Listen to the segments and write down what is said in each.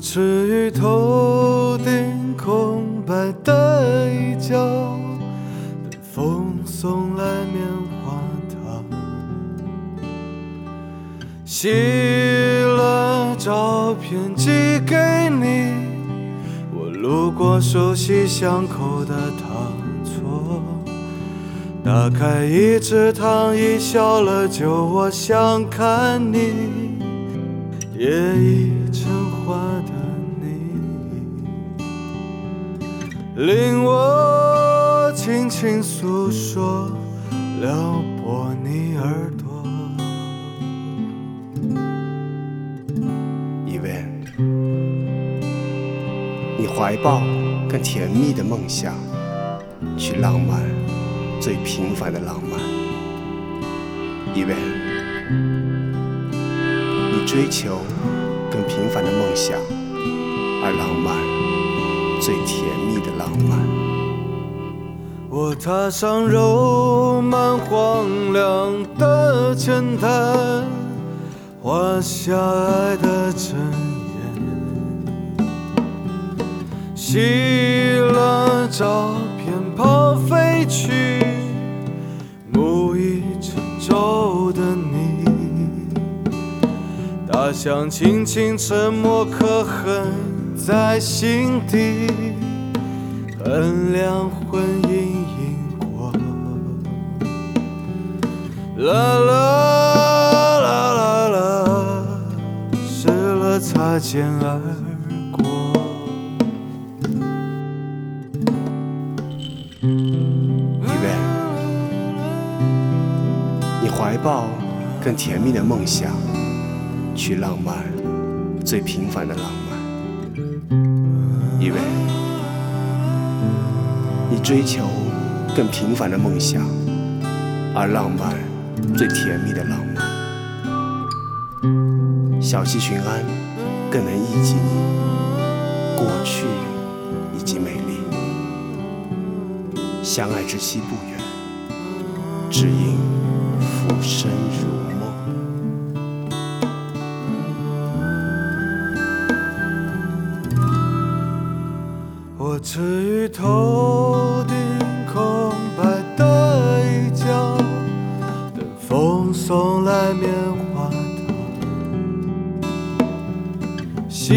置于头顶空白的一角，等风送来棉花糖。洗了照片寄给你，我路过熟悉巷口的糖搓，打开一支糖衣，笑了就我想看你。夜已成令我轻轻诉说，撩拨你耳朵。一问，你怀抱更甜蜜的梦想，去浪漫最平凡的浪漫。一问。你追求更平凡的梦想，而浪漫最甜蜜的浪漫。我踏上柔满荒凉的浅滩，画下爱的真言，洗了照片抛飞去，木已成舟的你。大象轻轻沉默，可恨在心底，衡量婚姻因果。啦啦啦啦啦，湿了擦肩而过。一位，你怀抱更甜蜜的梦想。去浪漫最平凡的浪漫，因为你追求更平凡的梦想，而浪漫最甜蜜的浪漫。小溪寻安更能忆及你过去以及美丽。相爱之期不远，只因浮生置于头顶空白的一角，等风送来棉花。糖。洗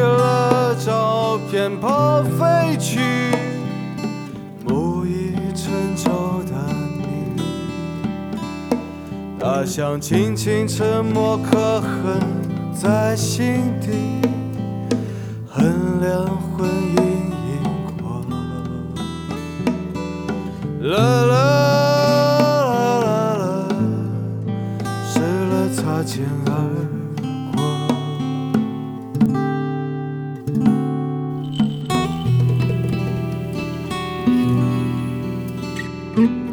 了照片抛飞去，木已成舟的你。大象轻轻沉默，可恨在心底，恨两魂萦。啦啦啦啦啦，谁来擦肩而过。